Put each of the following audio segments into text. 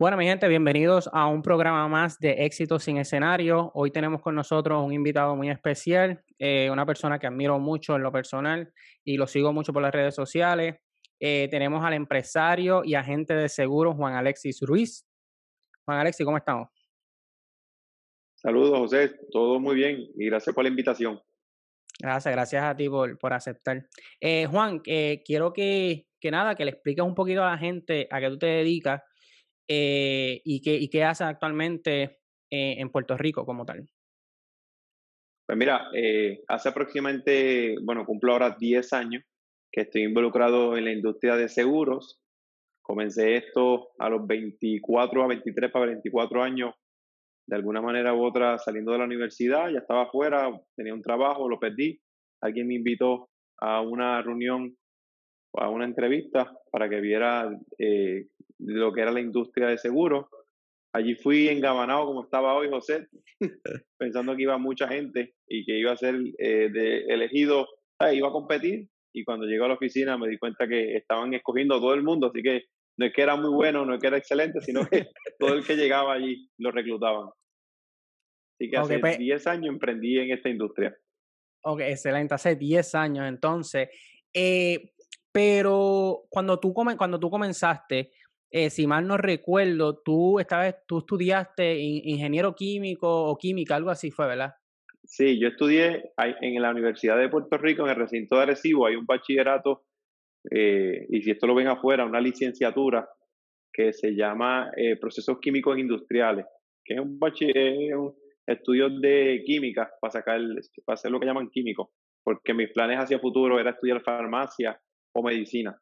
Bueno, mi gente, bienvenidos a un programa más de Éxito sin escenario. Hoy tenemos con nosotros un invitado muy especial, eh, una persona que admiro mucho en lo personal y lo sigo mucho por las redes sociales. Eh, tenemos al empresario y agente de seguros Juan Alexis Ruiz. Juan Alexis, ¿cómo estamos? Saludos, José. Todo muy bien y gracias por la invitación. Gracias, gracias a ti por, por aceptar. Eh, Juan, quiero que, que nada, que le expliques un poquito a la gente a qué tú te dedicas eh, y, qué, y qué hacen actualmente eh, en Puerto Rico como tal. Pues mira, eh, hace aproximadamente, bueno, cumplo ahora 10 años que estoy involucrado en la industria de seguros. Comencé esto a los 24 a 23 para 24 años, de alguna manera u otra saliendo de la universidad, ya estaba afuera, tenía un trabajo, lo perdí. Alguien me invitó a una reunión a una entrevista para que viera eh, lo que era la industria de seguros. Allí fui engabanado como estaba hoy José, pensando que iba mucha gente y que iba a ser eh, de elegido, iba a competir y cuando llego a la oficina me di cuenta que estaban escogiendo a todo el mundo, así que no es que era muy bueno, no es que era excelente, sino que todo el que llegaba allí lo reclutaban. Así que hace 10 pues años emprendí en esta industria. Ok, excelente, hace 10 años entonces. Eh, pero cuando tú, cuando tú comenzaste, eh, si mal no recuerdo, tú, estabas, tú estudiaste ingeniero químico o química, algo así fue, ¿verdad? Sí, yo estudié en la Universidad de Puerto Rico, en el recinto de Arecibo, hay un bachillerato, eh, y si esto lo ven afuera, una licenciatura que se llama eh, Procesos Químicos Industriales, que es un, un estudio de química para, sacar, para hacer lo que llaman químico, porque mis planes hacia futuro era estudiar farmacia o medicina.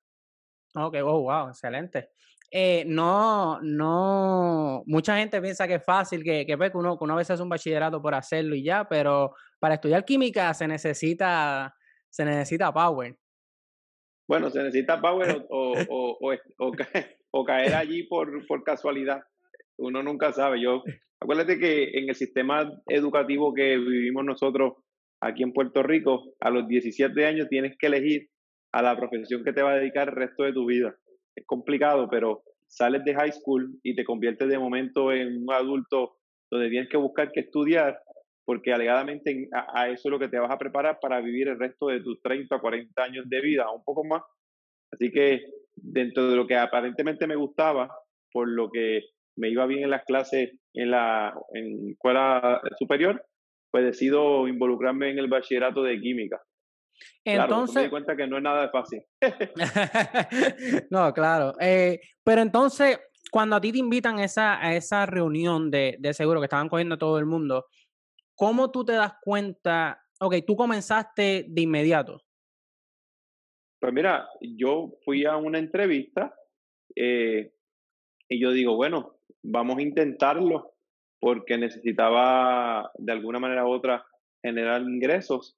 Ok, oh, wow, excelente. Eh, no, no, mucha gente piensa que es fácil, que, que, pues, uno, que uno a veces hace un bachillerato por hacerlo y ya, pero para estudiar química se necesita, se necesita power. Bueno, se necesita power o, o, o, o, caer allí por, por casualidad. Uno nunca sabe. Yo, acuérdate que en el sistema educativo que vivimos nosotros aquí en Puerto Rico, a los 17 años tienes que elegir a la profesión que te va a dedicar el resto de tu vida es complicado, pero sales de high school y te conviertes de momento en un adulto donde tienes que buscar qué estudiar, porque alegadamente a, eso es lo que te vas a preparar para vivir el resto de tus 30, 40 años de vida, un poco más. Así que dentro de lo que aparentemente me gustaba, por lo que me iba bien en las clases en la en escuela superior, pues decido involucrarme en el bachillerato de química. Entonces. me di cuenta que no es nada fácil. no, claro. Eh, pero entonces, cuando a ti te invitan a esa, a esa reunión de, de seguro que estaban cogiendo todo el mundo, ¿cómo tú te das cuenta? Ok, tú comenzaste de inmediato. Pues mira, yo fui a una entrevista eh, y yo digo, bueno, vamos a intentarlo porque necesitaba de alguna manera u otra generar ingresos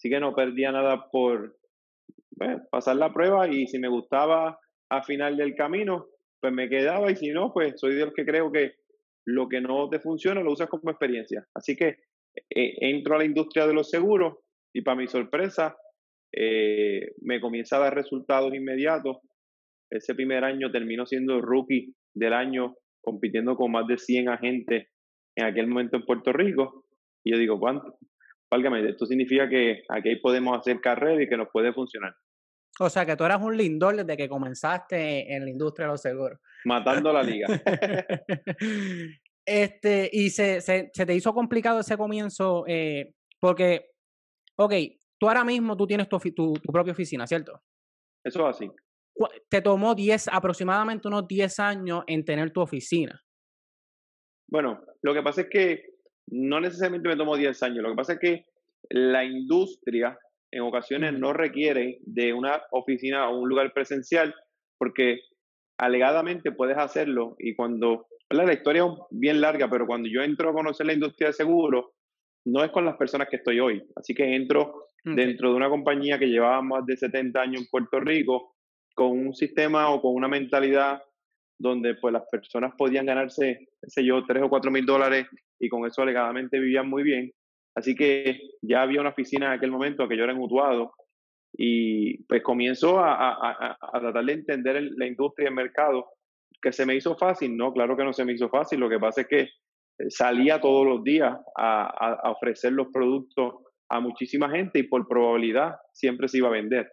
Así que no perdía nada por pues, pasar la prueba y si me gustaba a final del camino, pues me quedaba y si no, pues soy de que creo que lo que no te funciona lo usas como experiencia. Así que eh, entro a la industria de los seguros y para mi sorpresa eh, me comienza a dar resultados inmediatos. Ese primer año termino siendo rookie del año compitiendo con más de 100 agentes en aquel momento en Puerto Rico. Y yo digo. Válgame, esto significa que aquí podemos hacer carrera y que nos puede funcionar. O sea, que tú eras un lindor desde que comenzaste en la industria de los seguros. Matando la liga. este, y se, se, se, te hizo complicado ese comienzo eh, porque, ok, tú ahora mismo tú tienes tu, tu, tu, propia oficina, ¿cierto? Eso es así. Te tomó 10, aproximadamente unos 10 años en tener tu oficina. Bueno, lo que pasa es que no necesariamente me tomó 10 años. Lo que pasa es que la industria en ocasiones no requiere de una oficina o un lugar presencial porque alegadamente puedes hacerlo y cuando, la historia es bien larga, pero cuando yo entro a conocer la industria de seguros, no es con las personas que estoy hoy. Así que entro dentro de una compañía que llevaba más de 70 años en Puerto Rico con un sistema o con una mentalidad donde pues las personas podían ganarse, sé yo, 3 o 4 mil dólares y con eso alegadamente vivían muy bien. Así que ya había una oficina en aquel momento que yo era mutuado y pues comienzo a, a, a, tratar de entender la industria y el mercado que se me hizo fácil, no, claro que no se me hizo fácil, lo que pasa es que salía todos los días a, ofrecer los productos a muchísima gente y por probabilidad siempre se iba a vender.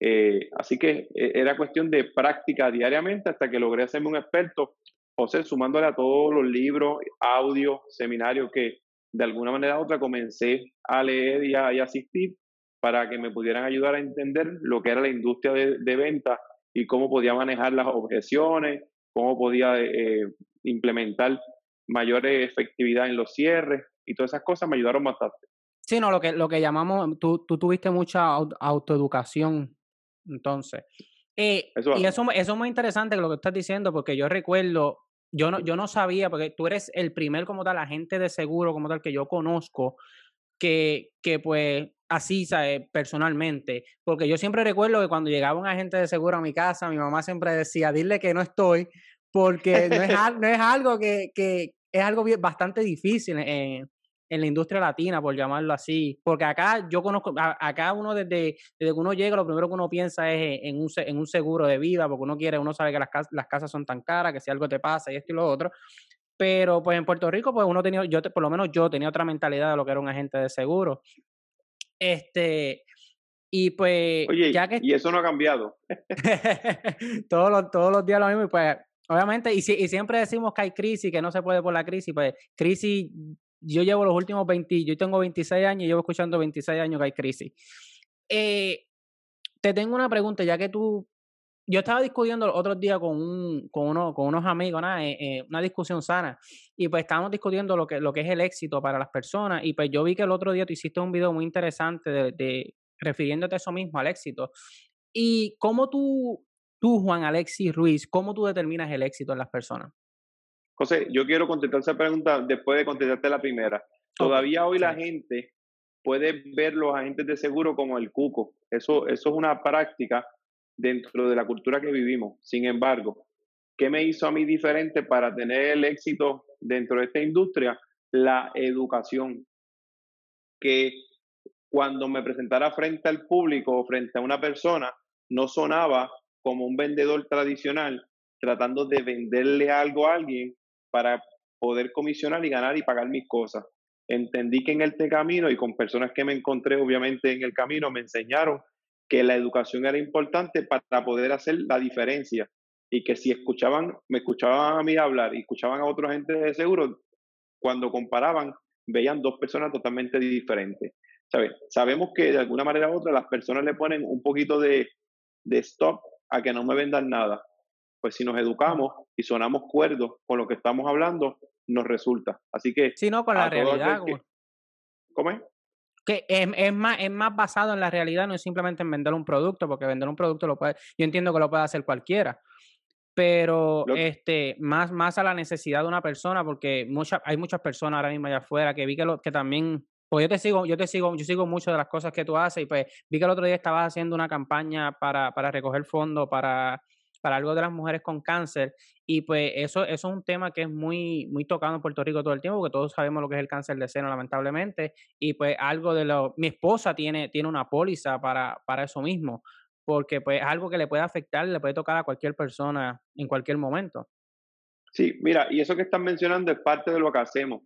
Eh, así que eh, era cuestión de práctica diariamente hasta que logré hacerme un experto, José, sumándole a todos los libros, audios, seminarios que de alguna manera u otra comencé a leer y a, asistir para que me pudieran ayudar a entender lo que era la industria de, de venta y cómo podía manejar las objeciones, cómo podía eh, implementar mayor efectividad en los cierres y todas esas cosas me ayudaron bastante. Sí, no, lo que, lo que llamamos, tú, tú tuviste mucha autoeducación, entonces. Eh, y eso, eso es muy interesante lo que estás diciendo, porque yo recuerdo, yo no, yo no sabía, porque tú eres el primer como tal agente de seguro como tal que yo conozco, que, que pues así, ¿sabes? personalmente, porque yo siempre recuerdo que cuando llegaba un agente de seguro a mi casa, mi mamá siempre decía, dile que no estoy, porque no es, no es algo que, que, es algo bastante difícil en, en, la industria latina, por llamarlo así, porque acá yo conozco, acá uno desde, desde que uno llega, lo primero que uno piensa es en un, en un seguro de vida, porque uno quiere, uno sabe que las, las casas son tan caras, que si algo te pasa y esto y lo otro, pero pues en Puerto Rico, pues uno tenía, yo por lo menos yo tenía otra mentalidad de lo que era un agente de seguro. Este, y pues. Oye, ya que... y eso no ha cambiado. todos, los, todos los días lo mismo, y pues, obviamente, y, y siempre decimos que hay crisis, que no se puede por la crisis, pues, crisis, yo llevo los últimos 20, yo tengo 26 años y llevo escuchando 26 años que hay crisis. Eh, te tengo una pregunta, ya que tú yo estaba discutiendo otros días con, un, con, uno, con unos amigos, eh, eh, una discusión sana, y pues estábamos discutiendo lo que, lo que es el éxito para las personas, y pues yo vi que el otro día tú hiciste un video muy interesante de, refiriéndote a eso mismo, al éxito. ¿Y cómo tú, tú, Juan Alexis Ruiz, cómo tú determinas el éxito en las personas? José, yo quiero contestar esa pregunta después de contestarte la primera. Todavía hoy la gente puede ver los agentes de seguro como el cuco. Eso, eso es una práctica dentro de la cultura que vivimos. Sin embargo, ¿qué me hizo a mí diferente para tener el éxito dentro de esta industria? La educación. Que cuando me presentara frente al público o frente a una persona, no sonaba como un vendedor tradicional tratando de venderle algo a alguien para poder comisionar y ganar y pagar mis cosas. Entendí que en este camino y con personas que me encontré obviamente en el camino me enseñaron que la educación era importante para poder hacer la diferencia y que si escuchaban, me escuchaban a mí hablar y escuchaban a otros agentes de seguro, cuando comparaban, veían dos personas totalmente diferentes. ¿Sabes? Sabemos que de alguna manera u otra las personas le ponen un poquito de, de stop a que no me vendan nada. Pues si nos educamos y sonamos cuerdos con lo que estamos hablando, nos resulta. Así que... Sí, no, con la realidad. ¿Cómo es? que es, es, más, es más basado en la realidad, no es simplemente en vender un producto, porque vender un producto lo puede, yo entiendo que lo puede hacer cualquiera, pero este, más, más a la necesidad de una persona, porque mucha, hay muchas personas ahora mismo allá afuera que vi que, lo, que también, pues yo te sigo, yo te sigo, yo sigo mucho de las cosas que tú haces y pues vi que el otro día estabas haciendo una campaña para, para recoger fondos para para algo de las mujeres con cáncer. Y pues eso, eso es un tema que es muy, muy tocado en Puerto Rico todo el tiempo, porque todos sabemos lo que es el cáncer de seno, lamentablemente. Y pues algo de lo. Mi esposa tiene, tiene una póliza para, para eso mismo, porque pues es algo que le puede afectar, le puede tocar a cualquier persona en cualquier momento. Sí, mira, y eso que están mencionando es parte de lo que hacemos.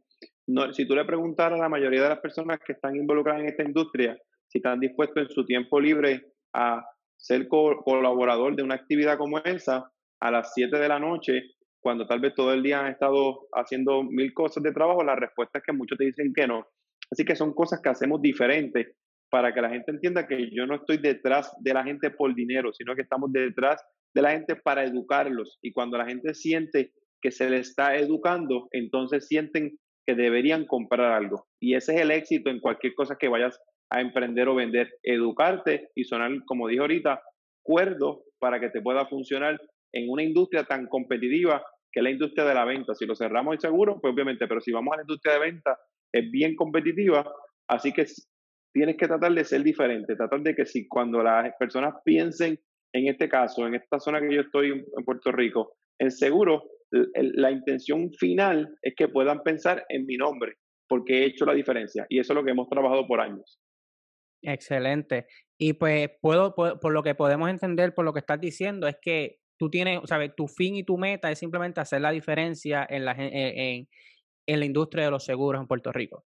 No, si tú le preguntaras a la mayoría de las personas que están involucradas en esta industria, si están dispuestos en su tiempo libre a ser colaborador de una actividad como esa a las 7 de la noche, cuando tal vez todo el día han estado haciendo mil cosas de trabajo, la respuesta es que muchos te dicen que no. Así que son cosas que hacemos diferentes para que la gente entienda que yo no estoy detrás de la gente por dinero, sino que estamos detrás de la gente para educarlos. Y cuando la gente siente que se le está educando, entonces sienten que deberían comprar algo. Y ese es el éxito en cualquier cosa que vayas a emprender o vender, educarte y sonar, como dije ahorita, cuerdo para que te pueda funcionar en una industria tan competitiva que es la industria de la venta. Si lo cerramos el seguro, pues obviamente, pero si vamos a la industria de venta, es bien competitiva, así que tienes que tratar de ser diferente, tratar de que si cuando las personas piensen, en este caso, en esta zona que yo estoy en Puerto Rico, en seguro, la intención final es que puedan pensar en mi nombre, porque he hecho la diferencia y eso es lo que hemos trabajado por años. Excelente. Y pues puedo, por lo que podemos entender, por lo que estás diciendo, es que tú tienes, ¿sabes? Tu fin y tu meta es simplemente hacer la diferencia en la, en, en la industria de los seguros en Puerto Rico.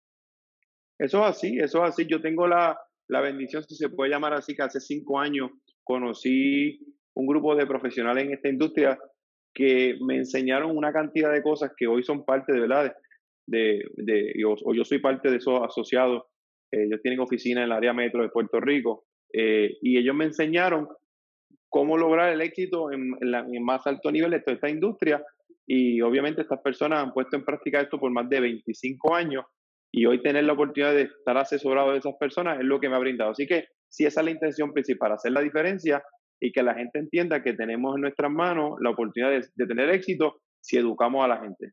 Eso es así, eso es así. Yo tengo la, la bendición, si se puede llamar así, que hace cinco años conocí un grupo de profesionales en esta industria que me enseñaron una cantidad de cosas que hoy son parte de verdad de, de, o yo soy parte de esos asociados. Eh, ellos tienen oficina en el área metro de Puerto Rico eh, y ellos me enseñaron cómo lograr el éxito en, en, más alto nivel de toda esta industria y obviamente estas personas han puesto en práctica esto por más de 25 años y hoy tener la oportunidad de estar asesorado de esas personas es lo que me ha brindado. Así que si esa es la intención principal, hacer la diferencia y que la gente entienda que tenemos en nuestras manos la oportunidad de, tener éxito si educamos a la gente.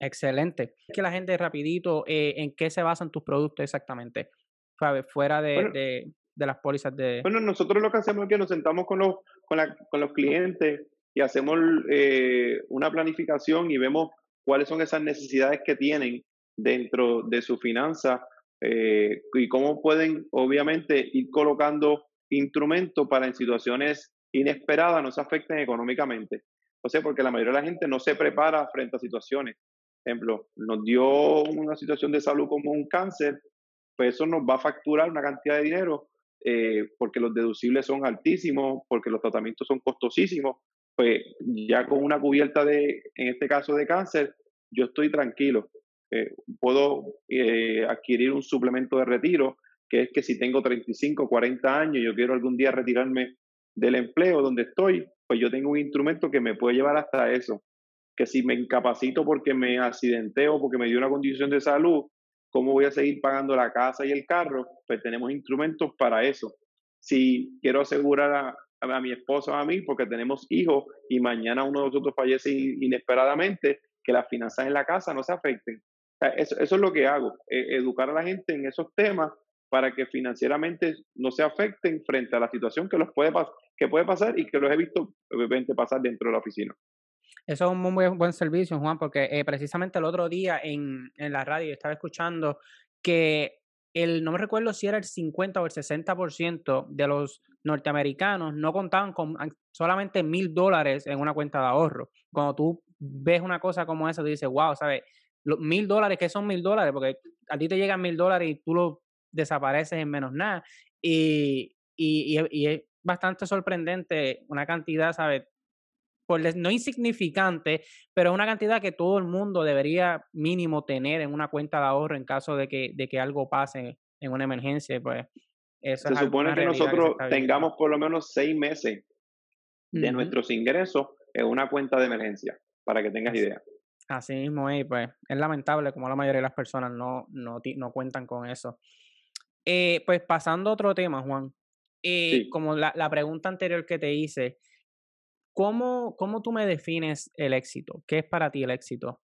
Excelente. Que la gente rapidito, eh, ¿en qué se basan tus productos exactamente? Fuera de, de, las pólizas de... Bueno, nosotros lo que hacemos es que nos sentamos con los, con, la, con los clientes y hacemos eh, una planificación y vemos cuáles son esas necesidades que tienen dentro de su finanza eh, y cómo pueden obviamente ir colocando instrumentos para en situaciones inesperadas no se afecten económicamente. O sea, porque la mayoría de la gente no se prepara frente a situaciones. Ejemplo, nos dio una situación de salud como un cáncer, pues eso nos va a facturar una cantidad de dinero eh, porque los deducibles son altísimos, porque los tratamientos son costosísimos. Pues ya con una cubierta de, en este caso de cáncer, yo estoy tranquilo. Eh, puedo eh, adquirir un suplemento de retiro, que es que si tengo 35, 40 años yo quiero algún día retirarme del empleo donde estoy, pues yo tengo un instrumento que me puede llevar hasta eso. Que si me incapacito porque me accidenté o porque me dio una condición de salud, ¿cómo voy a seguir pagando la casa y el carro? Pues tenemos instrumentos para eso. Si quiero asegurar a, mi esposo o a mí porque tenemos hijos y mañana uno de nosotros fallece inesperadamente, que las finanzas en la casa no se afecten. Eso, eso es lo que hago, e, educar a la gente en esos temas para que financieramente no se afecten frente a la situación que, los puede, que puede pasar y que los he visto obviamente pasar dentro de la oficina. Eso es un muy buen servicio, Juan, porque eh, precisamente el otro día en, en la radio estaba escuchando que el, no me recuerdo si era el 50 o el 60% de los norteamericanos no contaban con solamente mil dólares en una cuenta de ahorro. Cuando tú ves una cosa como esa, tú dices, wow, ¿sabes? Los mil dólares, ¿qué son mil dólares? Porque a ti te llegan mil dólares y tú lo desapareces en menos nada. Y, y, y, es bastante sorprendente una cantidad, ¿sabes? Por, no insignificante, pero una cantidad que todo el mundo debería mínimo tener en una cuenta de ahorro en caso de que, de que algo pase en una emergencia. Pues eso Se supone que nosotros tengamos por lo menos seis meses de nuestros ingresos en una cuenta de emergencia para que tengas idea. Así mismo es, pues es lamentable como la mayoría de las personas no, no, no cuentan con eso. Eh, pues pasando a otro tema, Juan, eh, como la, la, pregunta anterior que te hice, ¿cómo, ¿cómo tú me defines el éxito? ¿Qué es para ti el éxito?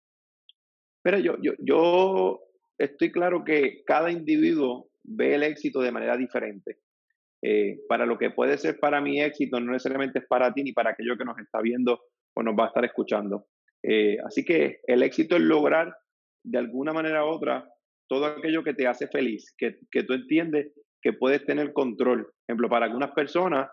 Pero yo, yo, yo estoy claro que cada individuo ve el éxito de manera diferente. Eh, para lo que puede ser para mi éxito, no necesariamente es para ti ni para aquello que nos está viendo o nos va a estar escuchando. Eh, así que el éxito es lograr de alguna manera u otra todo aquello que te hace feliz, que, que tú entiendes que puedes tener control. Por ejemplo, para algunas personas,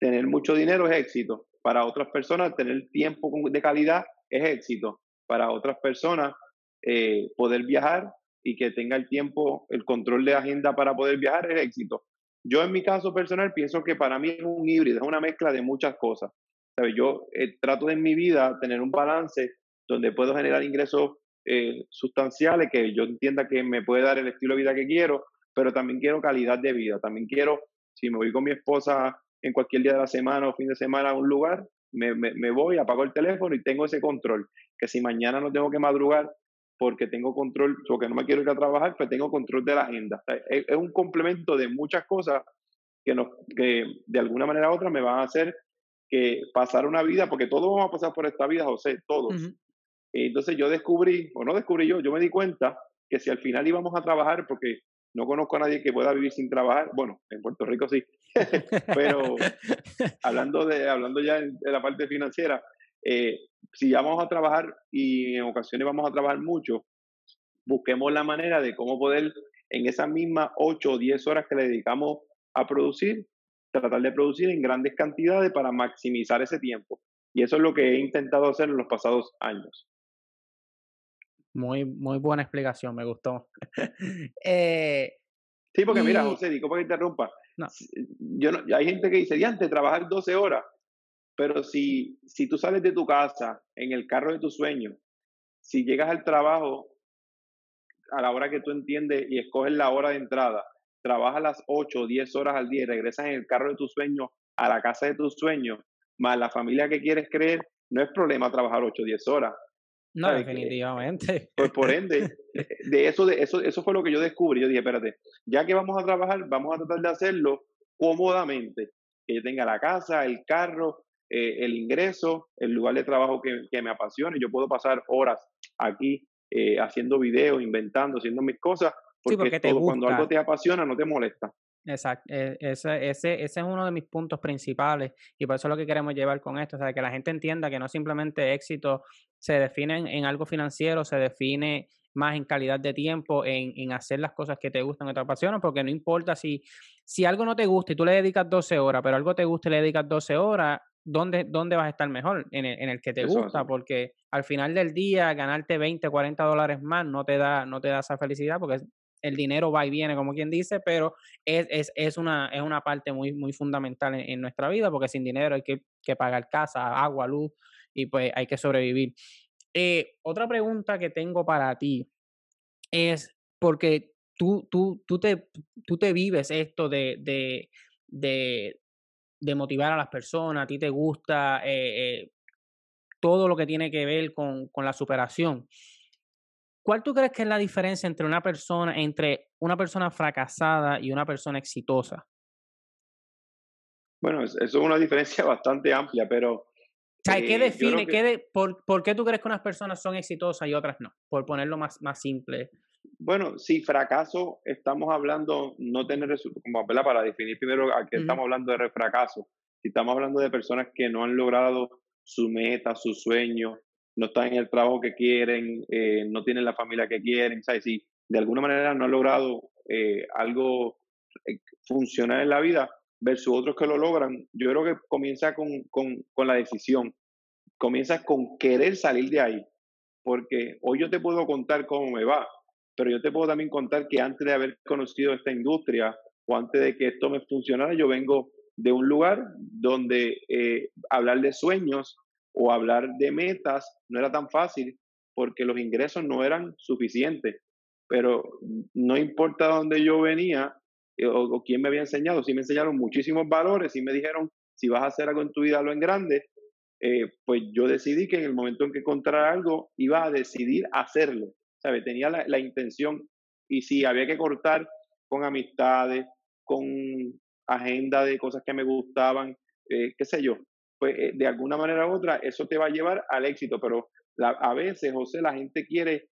tener mucho dinero es éxito. Para otras personas, tener tiempo de calidad es éxito. Para otras personas, eh, poder viajar y que tenga el tiempo, el control de agenda para poder viajar es éxito. Yo en mi caso personal pienso que para mí es un híbrido, es una mezcla de muchas cosas. Yo eh, trato en mi vida tener un balance donde puedo generar ingresos eh, sustanciales que yo entienda que me puede dar el estilo de vida que quiero, pero también quiero calidad de vida. También quiero, si me voy con mi esposa en cualquier día de la semana o fin de semana a un lugar, me, me, voy, apago el teléfono y tengo ese control. Que si mañana no tengo que madrugar porque tengo control, porque no me quiero ir a trabajar, pues tengo control de la agenda. Es, es un complemento de muchas cosas que, nos, que de alguna manera u otra me van a hacer que pasar una vida, porque todos vamos a pasar por esta vida, José, todos. Entonces yo descubrí, o no descubrí yo, yo me di cuenta que si al final íbamos a trabajar, porque no conozco a nadie que pueda vivir sin trabajar, bueno, en Puerto Rico sí, pero hablando, de, hablando ya de la parte financiera, eh, si ya vamos a trabajar y en ocasiones vamos a trabajar mucho, busquemos la manera de cómo poder en esas mismas 8 o 10 horas que le dedicamos a producir, tratar de producir en grandes cantidades para maximizar ese tiempo. Y eso es lo que he intentado hacer en los pasados años. Muy, muy buena explicación, me gustó. eh, sí, porque mira, José, digo que interrumpa. Yo no, hay gente que dice, diante, trabajar 12 horas, pero si, si tú sales de tu casa en el carro de tu sueño, si llegas al trabajo a la hora que tú entiendes y escoges la hora de entrada, trabajas las 8 o 10 horas al día y regresas en el carro de tus sueños a la casa de tus sueños, más la familia que quieres creer, no es problema trabajar 8 o 10 horas. No, definitivamente. Pues por ende, de eso, de eso, eso fue lo que yo descubrí. Yo dije, espérate, ya que vamos a trabajar, vamos a tratar de hacerlo cómodamente. Que yo tenga la casa, el carro, eh, el ingreso, el lugar de trabajo que, que, me apasione. Yo puedo pasar horas aquí eh, haciendo videos, inventando, haciendo mis cosas, porque, cuando algo te apasiona no te molesta. Exacto, e, ese, ese, ese es uno de mis puntos principales y por eso es lo que queremos llevar con esto, o sea, que la gente entienda que no simplemente éxito se define en, algo financiero, se define más en calidad de tiempo, en, en, hacer las cosas que te gustan, que te apasionan, porque no importa si, si algo no te gusta y tú le dedicas 12 horas, pero algo te gusta y le dedicas 12 horas, ¿dónde, dónde vas a estar mejor? En el, en el que te gusta, porque al final del día ganarte 20, 40 dólares más no te da, no te da esa felicidad, porque el dinero va y viene, como quien dice, pero es, es, es, una, es una parte muy, muy fundamental en, nuestra vida, porque sin dinero hay que, que, pagar casa, agua, luz, y pues hay que sobrevivir. Eh, otra pregunta que tengo para ti es, porque tú, tú, tú, te, tú te vives esto de, de, de, motivar a las personas, a ti te gusta eh, eh, todo lo que tiene que ver con, con la superación. ¿Cuál tú crees que es la diferencia entre una persona, entre una persona fracasada y una persona exitosa? Bueno, eso es una diferencia bastante amplia, pero... ¿qué eh, define, qué por, por, qué tú crees que unas personas son exitosas y otras no? Por ponerlo más, más simple. Bueno, si fracaso, estamos hablando, no tener resultados, para definir primero a qué estamos hablando de fracaso. Si estamos hablando de personas que no han logrado su meta, su sueño, no están en el trabajo que quieren, eh, no tienen la familia que quieren, ¿sabes? Si de alguna manera no han logrado eh, algo eh, funcionar en la vida versus otros que lo logran, yo creo que comienza con, con, con la decisión, comienza con querer salir de ahí, porque hoy yo te puedo contar cómo me va, pero yo te puedo también contar que antes de haber conocido esta industria o antes de que esto me funcionara, yo vengo de un lugar donde hablar de sueños o hablar de metas no era tan fácil porque los ingresos no eran suficientes. Pero no importa dónde yo venía eh, o, quién me había enseñado, sí me enseñaron muchísimos valores y me dijeron, si vas a hacer algo en tu vida, lo en grande. Eh, pues yo decidí que en el momento en que encontrara algo, iba a decidir hacerlo. ¿sabe? Tenía la, intención y si había que cortar con amistades, con agenda de cosas que me gustaban, eh, qué sé yo, pues eh, de alguna manera u otra eso te va a llevar al éxito, pero a veces, José, la gente quiere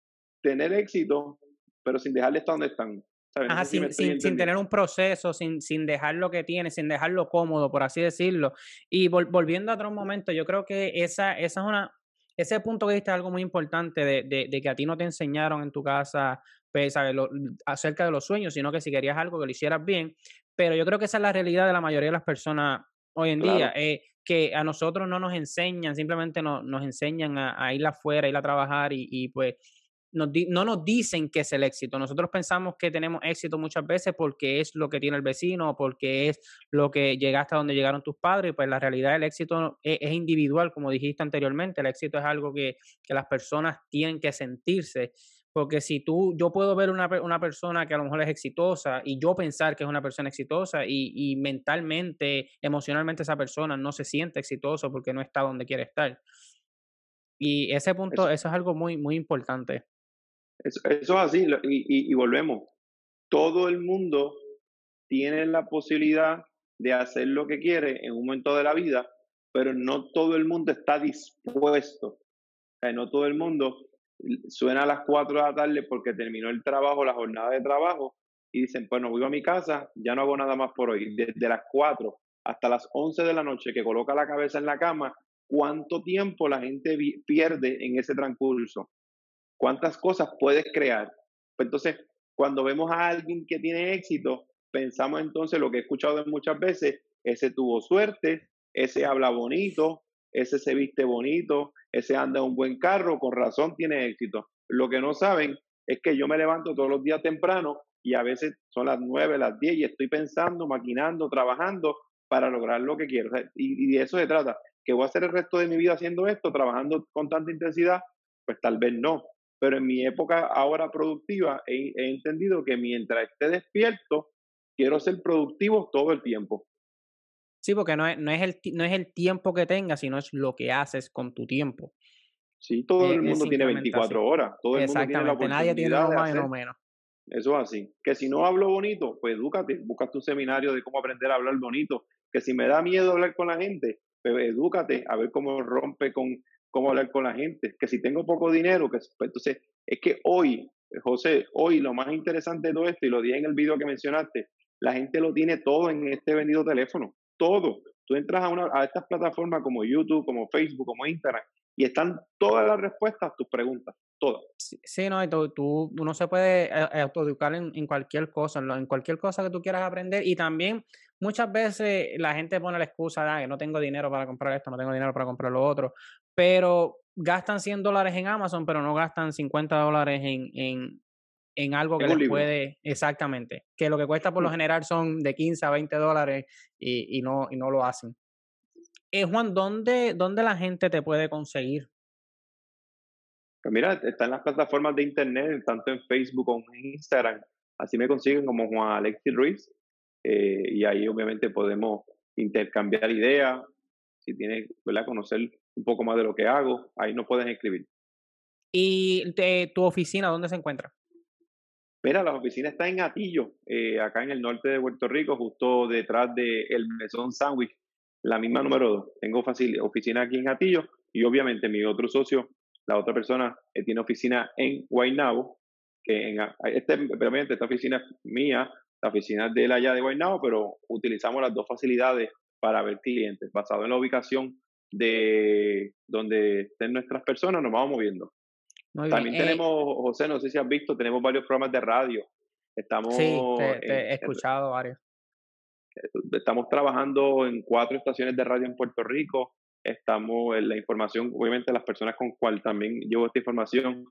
tener éxito, pero sin dejarle estar donde están. Ajá, sin, sin, tener un proceso, sin, sin dejar lo que tiene, sin dejarlo cómodo, por así decirlo. Y volviendo a otro momento, yo creo que esa, esa es una, ese punto que dijiste es algo muy importante de, de, de, que a ti no te enseñaron en tu casa pues, acerca de los sueños, sino que si querías algo que lo hicieras bien. Pero yo creo que esa es la realidad de la mayoría de las personas hoy en día. Eh, que a nosotros no nos enseñan, simplemente no, nos enseñan a, ir afuera, ir a trabajar y, pues nos no nos dicen que es el éxito. Nosotros pensamos que tenemos éxito muchas veces porque es lo que tiene el vecino, porque es lo que llegaste a donde llegaron tus padres, pues la realidad del éxito es, es individual, como dijiste anteriormente, el éxito es algo que, que las personas tienen que sentirse porque si tú, yo puedo ver una, una persona que a lo mejor es exitosa y yo pensar que es una persona exitosa y, y mentalmente, emocionalmente esa persona no se siente exitoso porque no está donde quiere estar. Y ese punto, eso, es algo muy, muy importante. Eso, eso es así, y, y, volvemos. Todo el mundo tiene la posibilidad de hacer lo que quiere en un momento de la vida, pero no todo el mundo está dispuesto. O sea, no todo el mundo suena a las 4 de la tarde porque terminó el trabajo, la jornada de trabajo, y dicen, pues no voy a mi casa, ya no hago nada más por hoy. Desde las 4 hasta las 11 de la noche que coloca la cabeza en la cama, ¿cuánto tiempo la gente pierde en ese transcurso? ¿Cuántas cosas puedes crear? Pues entonces, cuando vemos a alguien que tiene éxito, pensamos entonces lo que he escuchado muchas veces, ese tuvo suerte, ese habla bonito, ese se viste bonito, ese anda en un buen carro, con razón tiene éxito. Lo que no saben es que yo me levanto todos los días temprano y a veces son las 9, las 10 y estoy pensando, maquinando, trabajando para lograr lo que quiero. y, de eso se trata. ¿Que voy a hacer el resto de mi vida haciendo esto, trabajando con tanta intensidad? Pues tal vez no. Pero en mi época ahora productiva he, he entendido que mientras esté despierto, quiero ser productivo todo el tiempo. Sí, porque no es, no es, el, no es el tiempo que tengas, sino es lo que haces con tu tiempo. Sí, todo el mundo tiene 24 horas. Todo el mundo tiene la nadie tiene más o menos. Eso es así. Que si no hablo bonito, pues edúcate, busca tu seminario de cómo aprender a hablar bonito. Que si me da miedo hablar con la gente, pues edúcate a ver cómo rompe con cómo hablar con la gente. Que si tengo poco dinero, que pues, entonces es que hoy, José, hoy lo más interesante de todo esto, y lo dije en el video que mencionaste, la gente lo tiene todo en este vendido teléfono. Todo. Tú entras a, una, a estas plataformas como YouTube, como Facebook, como Instagram, y están todas las respuestas a tus preguntas, todas. Sí, no, y tú, tú, uno se puede eh, eh, autoeducar en, cualquier cosa, en, cualquier cosa que tú quieras aprender y también muchas veces la gente pone la excusa de ah, que no tengo dinero para comprar esto, no tengo dinero para comprar lo otro, pero gastan 100 dólares en Amazon, pero no gastan 50 dólares en, en, en algo que les puede, exactamente, que lo que cuesta por lo mm. general son de 15 a 20 dólares y, y no, y no lo hacen. Eh, Juan, ¿dónde, ¿dónde la gente te puede conseguir? Pues mira, está en las plataformas de internet, tanto en Facebook como en Instagram. Así me consiguen como Juan Alexis Ruiz. Eh, y ahí obviamente podemos intercambiar ideas. Si tienes, ¿verdad? Conocer un poco más de lo que hago, ahí nos pueden escribir. ¿Y tu oficina dónde se encuentra? Mira, la oficina está en Atillo, eh, acá en el norte de Puerto Rico, justo detrás del el Mesón Sandwich, la misma número dos. Tengo oficina aquí en Atillo y obviamente mi otro socio, la otra persona, eh, tiene oficina en Guaynabo, que en, este, obviamente esta oficina es mía, la oficina es de él allá de Guaynabo, pero utilizamos las dos facilidades para ver clientes, basado en la ubicación de donde estén nuestras personas, nos vamos moviendo. También eh tenemos, José, no sé si has visto, tenemos varios programas de radio. Estamos, sí, te, he escuchado varios. Estamos trabajando en cuatro estaciones de radio en Puerto Rico. Estamos en la información, obviamente las personas con cual también llevo esta información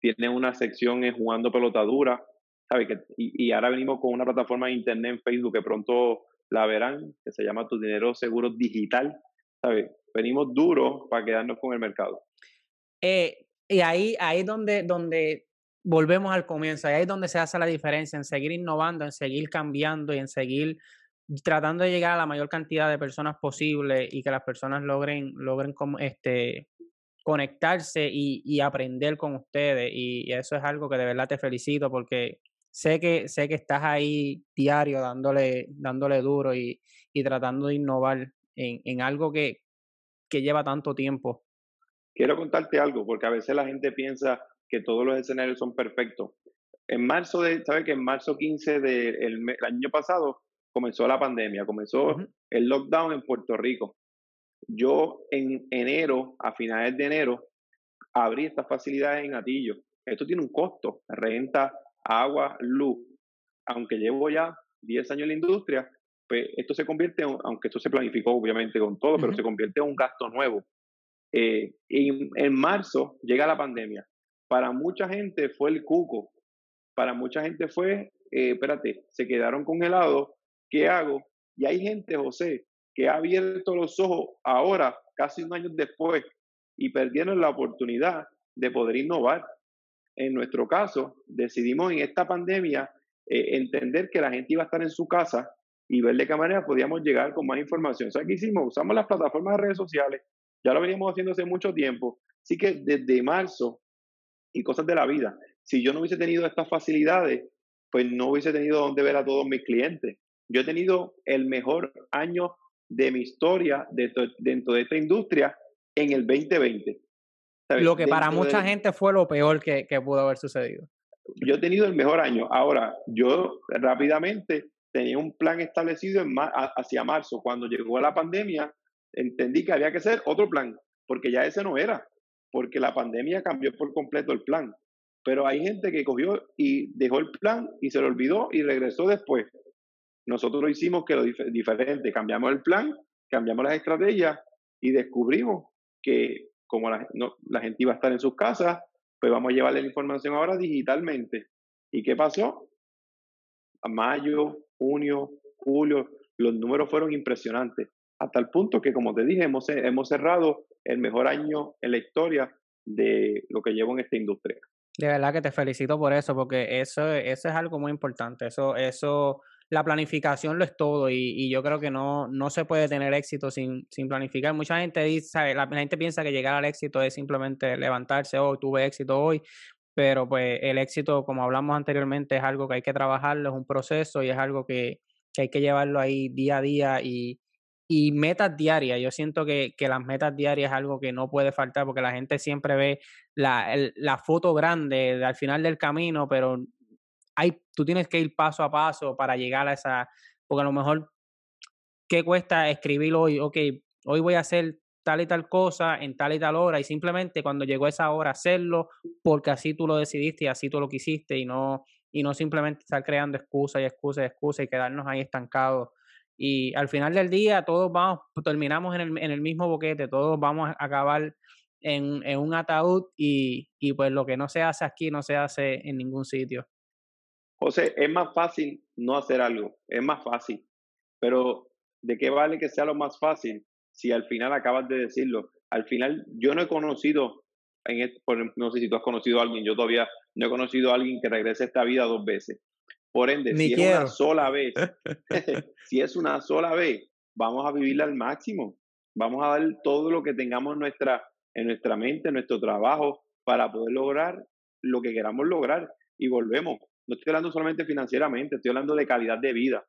tienen una sección en jugando pelotadura, ¿sabes? Que, y, ahora venimos con una plataforma de internet en Facebook que pronto la verán, que se llama Tu Dinero Seguro Digital, ¿sabes? Venimos duros para quedarnos con el mercado. Eh, y ahí, ahí donde, donde volvemos al comienzo, ahí es donde se hace la diferencia en seguir innovando, en seguir cambiando y en seguir tratando de llegar a la mayor cantidad de personas posible y que las personas logren, logren este, conectarse y, y aprender con ustedes. Y, eso es algo que de verdad te felicito porque sé que, sé que estás ahí diario dándole, dándole duro y, y tratando de innovar en, en algo que, que lleva tanto tiempo Quiero contarte algo, porque a veces la gente piensa que todos los escenarios son perfectos. En marzo de, ¿sabes que en marzo 15 del año pasado comenzó la pandemia, comenzó el lockdown en Puerto Rico. Yo en enero, a finales de enero, abrí estas facilidades en Atillo. Esto tiene un costo, renta, agua, luz. Aunque llevo ya 10 años en la industria, pues esto se convierte, aunque esto se planificó obviamente con todo, pero se convierte en un gasto nuevo. Eh, en marzo llega la pandemia. Para mucha gente fue el cuco. Para mucha gente fue, eh, espérate, se quedaron congelados. ¿Qué hago? Y hay gente, José, que ha abierto los ojos ahora, casi un año después, y perdieron la oportunidad de poder innovar. En nuestro caso, decidimos en esta pandemia eh, entender que la gente iba a estar en su casa y ver de qué manera podíamos llegar con más información. O sea, ¿qué hicimos? Usamos las plataformas de redes sociales, ya lo veníamos haciendo hace mucho tiempo. Así que desde marzo y cosas de la vida, si yo no hubiese tenido estas facilidades, pues no hubiese tenido donde ver a todos mis clientes. Yo he tenido el mejor año de mi historia dentro, de esta industria en el 2020. Lo que para mucha gente fue lo peor que, que pudo haber sucedido. Yo he tenido el mejor año. Ahora, yo rápidamente tenía un plan establecido en hacia marzo. Cuando llegó la pandemia, entendí que había que hacer otro plan, porque ya ese no era, porque la pandemia cambió por completo el plan. Pero hay gente que cogió y dejó el plan y se lo olvidó y regresó después. nosotros hicimos que lo diferente, cambiamos el plan, cambiamos las estrategias y descubrimos que como la, gente iba a estar en sus casas, pues vamos a llevarle la información ahora digitalmente. ¿Y qué pasó? Mayo, junio, julio, los números fueron impresionantes, hasta el punto que, como te dije, hemos, hemos cerrado el mejor año en la historia de lo que llevo en esta industria. De verdad que te felicito por eso, porque eso, eso es algo muy importante. Eso, eso, la planificación lo es todo y, yo creo que no, no se puede tener éxito sin, sin planificar. Mucha gente dice, la, gente piensa que llegar al éxito es simplemente levantarse, oh, tuve éxito hoy, pero pues el éxito, como hablamos anteriormente, es algo que hay que trabajarlo, es un proceso y es algo que, que hay que llevarlo ahí día a día y, y metas diarias. Yo siento que, que, las metas diarias es algo que no puede faltar porque la gente siempre ve la, la foto grande al final del camino, pero hay, tú tienes que ir paso a paso para llegar a esa, porque a lo mejor, ¿qué cuesta escribir hoy? Ok, hoy voy a hacer tal y tal cosa en tal y tal hora y simplemente cuando llegó esa hora hacerlo porque así tú lo decidiste y así tú lo quisiste y no, y no simplemente estar creando excusas y excusas y excusas y quedarnos ahí estancados y al final del día todos vamos, terminamos en el, en el mismo boquete, todos vamos a acabar en, en un ataúd y, y pues lo que no se hace aquí no se hace en ningún sitio. José, es más fácil no hacer algo, es más fácil, pero ¿de qué vale que sea lo más fácil si al final acabas de decirlo? Al final yo no he conocido, en no sé si tú has conocido a alguien, yo todavía no he conocido a alguien que regrese a esta vida dos veces. Por ende, si es una sola vez, si es una sola vez, vamos a vivirla al máximo. Vamos a dar todo lo que tengamos en nuestra, en nuestra mente, en nuestro trabajo, para poder lograr lo que queramos lograr. Y volvemos. No estoy hablando solamente financieramente, estoy hablando de calidad de vida.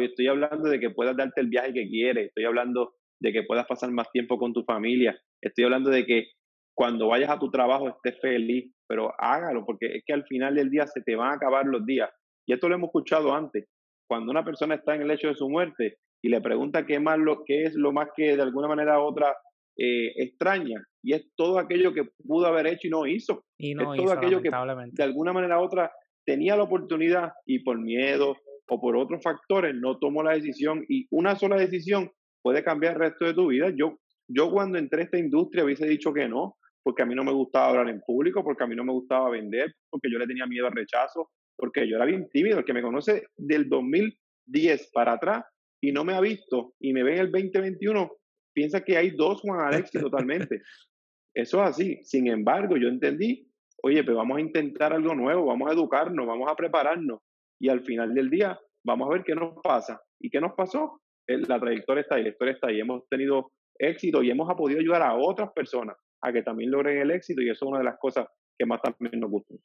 Estoy hablando de que puedas darte el viaje que quieres, estoy hablando de que puedas pasar más tiempo con tu familia, estoy hablando de que cuando vayas a tu trabajo estés feliz, pero hágalo, porque es que al final del día se te van a acabar los días y esto lo hemos escuchado antes, cuando una persona está en el hecho de su muerte y le pregunta qué, más lo, qué es lo más que de alguna manera u otra eh, extraña, y es todo aquello que pudo haber hecho y no hizo. Y no es todo aquello que de alguna manera u otra tenía la oportunidad y por miedo o por otros factores no tomó la decisión y una sola decisión puede cambiar el resto de tu vida. Yo, yo cuando entré a esta industria hubiese dicho que no, porque a mí no me gustaba hablar en público, porque a mí no me gustaba vender, porque yo le tenía miedo al rechazo, porque yo era bien tímido. El que me conoce del 2010 para atrás y no me ha visto y me ve en el 2021, piensa que hay dos Juan Alexis totalmente. Eso es así. Sin embargo, yo entendí, oye, pues vamos a intentar algo nuevo, vamos a educarnos, vamos a prepararnos y al final del día vamos a ver qué nos pasa. ¿Y qué nos pasó? La trayectoria está ahí, la historia está ahí. Hemos tenido éxito y hemos podido ayudar a otras personas a que también logren el éxito y eso es una de las cosas que más también nos gustan.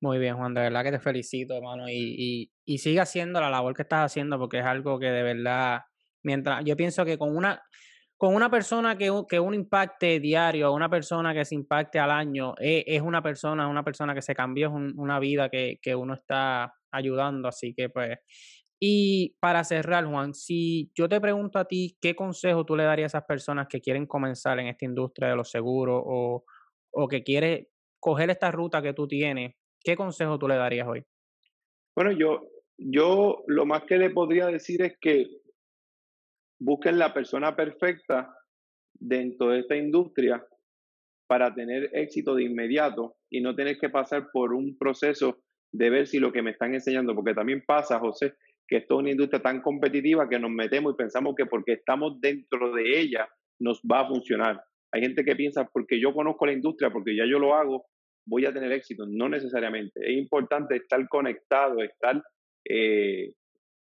Muy bien, Juan, de verdad que te felicito, hermano, y, y, sigue haciendo la labor que estás haciendo porque es algo que de verdad, mientras yo pienso que con una, con una persona que, que un impacte diario, una persona que se impacte al año, es, es una persona, una persona que se cambió, es una vida que, que uno está ayudando, así que pues... Y para cerrar, Juan, si yo te pregunto a ti, ¿qué consejo tú le darías a esas personas que quieren comenzar en esta industria de los seguros o, o que quiere coger esta ruta que tú tienes ¿Qué consejo tú le darías hoy? Bueno, yo, yo lo más que le podría decir es que busquen la persona perfecta dentro de esta industria para tener éxito de inmediato y no tener que pasar por un proceso de ver si lo que me están enseñando, porque también pasa, José, que esto es una industria tan competitiva que nos metemos y pensamos que porque estamos dentro de ella nos va a funcionar. Hay gente que piensa, porque yo conozco la industria, porque ya yo lo hago, voy a tener éxito. No necesariamente. Es importante estar conectado, estar eh,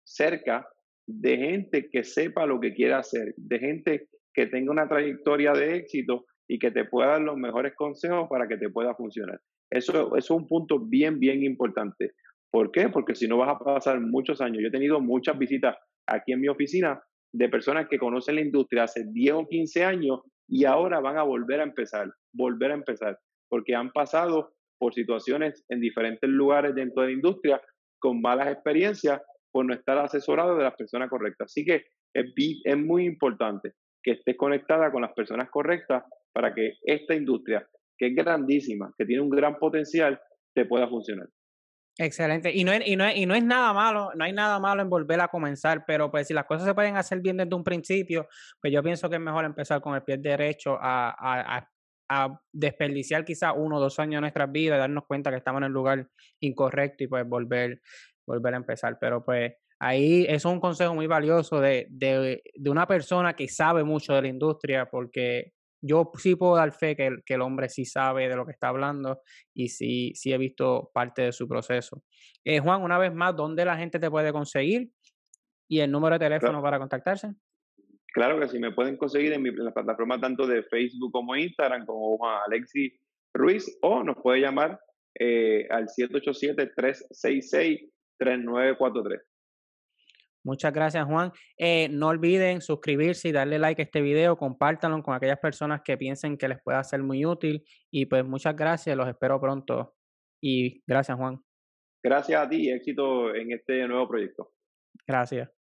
cerca de gente que sepa lo que quiere hacer, de gente que tenga una trayectoria de éxito y que te pueda dar los mejores consejos para que te pueda funcionar. Eso, eso es un punto bien, bien importante. ¿Por qué? Porque si no vas a pasar muchos años. Yo he tenido muchas visitas aquí en mi oficina de personas que conocen la industria hace 10 o 15 años y ahora van a volver a empezar, volver a empezar porque han pasado por situaciones en diferentes lugares dentro de la industria con malas experiencias por no estar asesorado de las personas correctas. Así que es, es muy importante que estés conectada con las personas correctas para que esta industria, que es grandísima, que tiene un gran potencial, te pueda funcionar. Excelente. Y no, es, y, no es, y no es nada malo, no hay nada malo en volver a comenzar, pero pues si las cosas se pueden hacer bien desde un principio, pues yo pienso que es mejor empezar con el pie derecho a, a, a desperdiciar quizás uno o dos años de nuestras vidas y darnos cuenta que estamos en el lugar incorrecto y pues volver, volver a empezar. Pero pues ahí eso es un consejo muy valioso de, de, de una persona que sabe mucho de la industria porque yo sí puedo dar fe que el, que el, hombre sí sabe de lo que está hablando y sí, sí he visto parte de su proceso. Eh, Juan, una vez más, ¿dónde la gente te puede conseguir? Y el número de teléfono claro. para contactarse. Claro que sí, me pueden conseguir en, mi, en las plataformas tanto de Facebook como Instagram, como Juan Alexi Ruiz, o nos puede llamar eh, al 787-366-3943. Muchas gracias, Juan. Eh, no olviden suscribirse y darle like a este video, compártanlo con aquellas personas que piensen que les pueda ser muy útil. Y pues muchas gracias, los espero pronto. Y gracias, Juan. Gracias a ti y éxito en este nuevo proyecto. Gracias.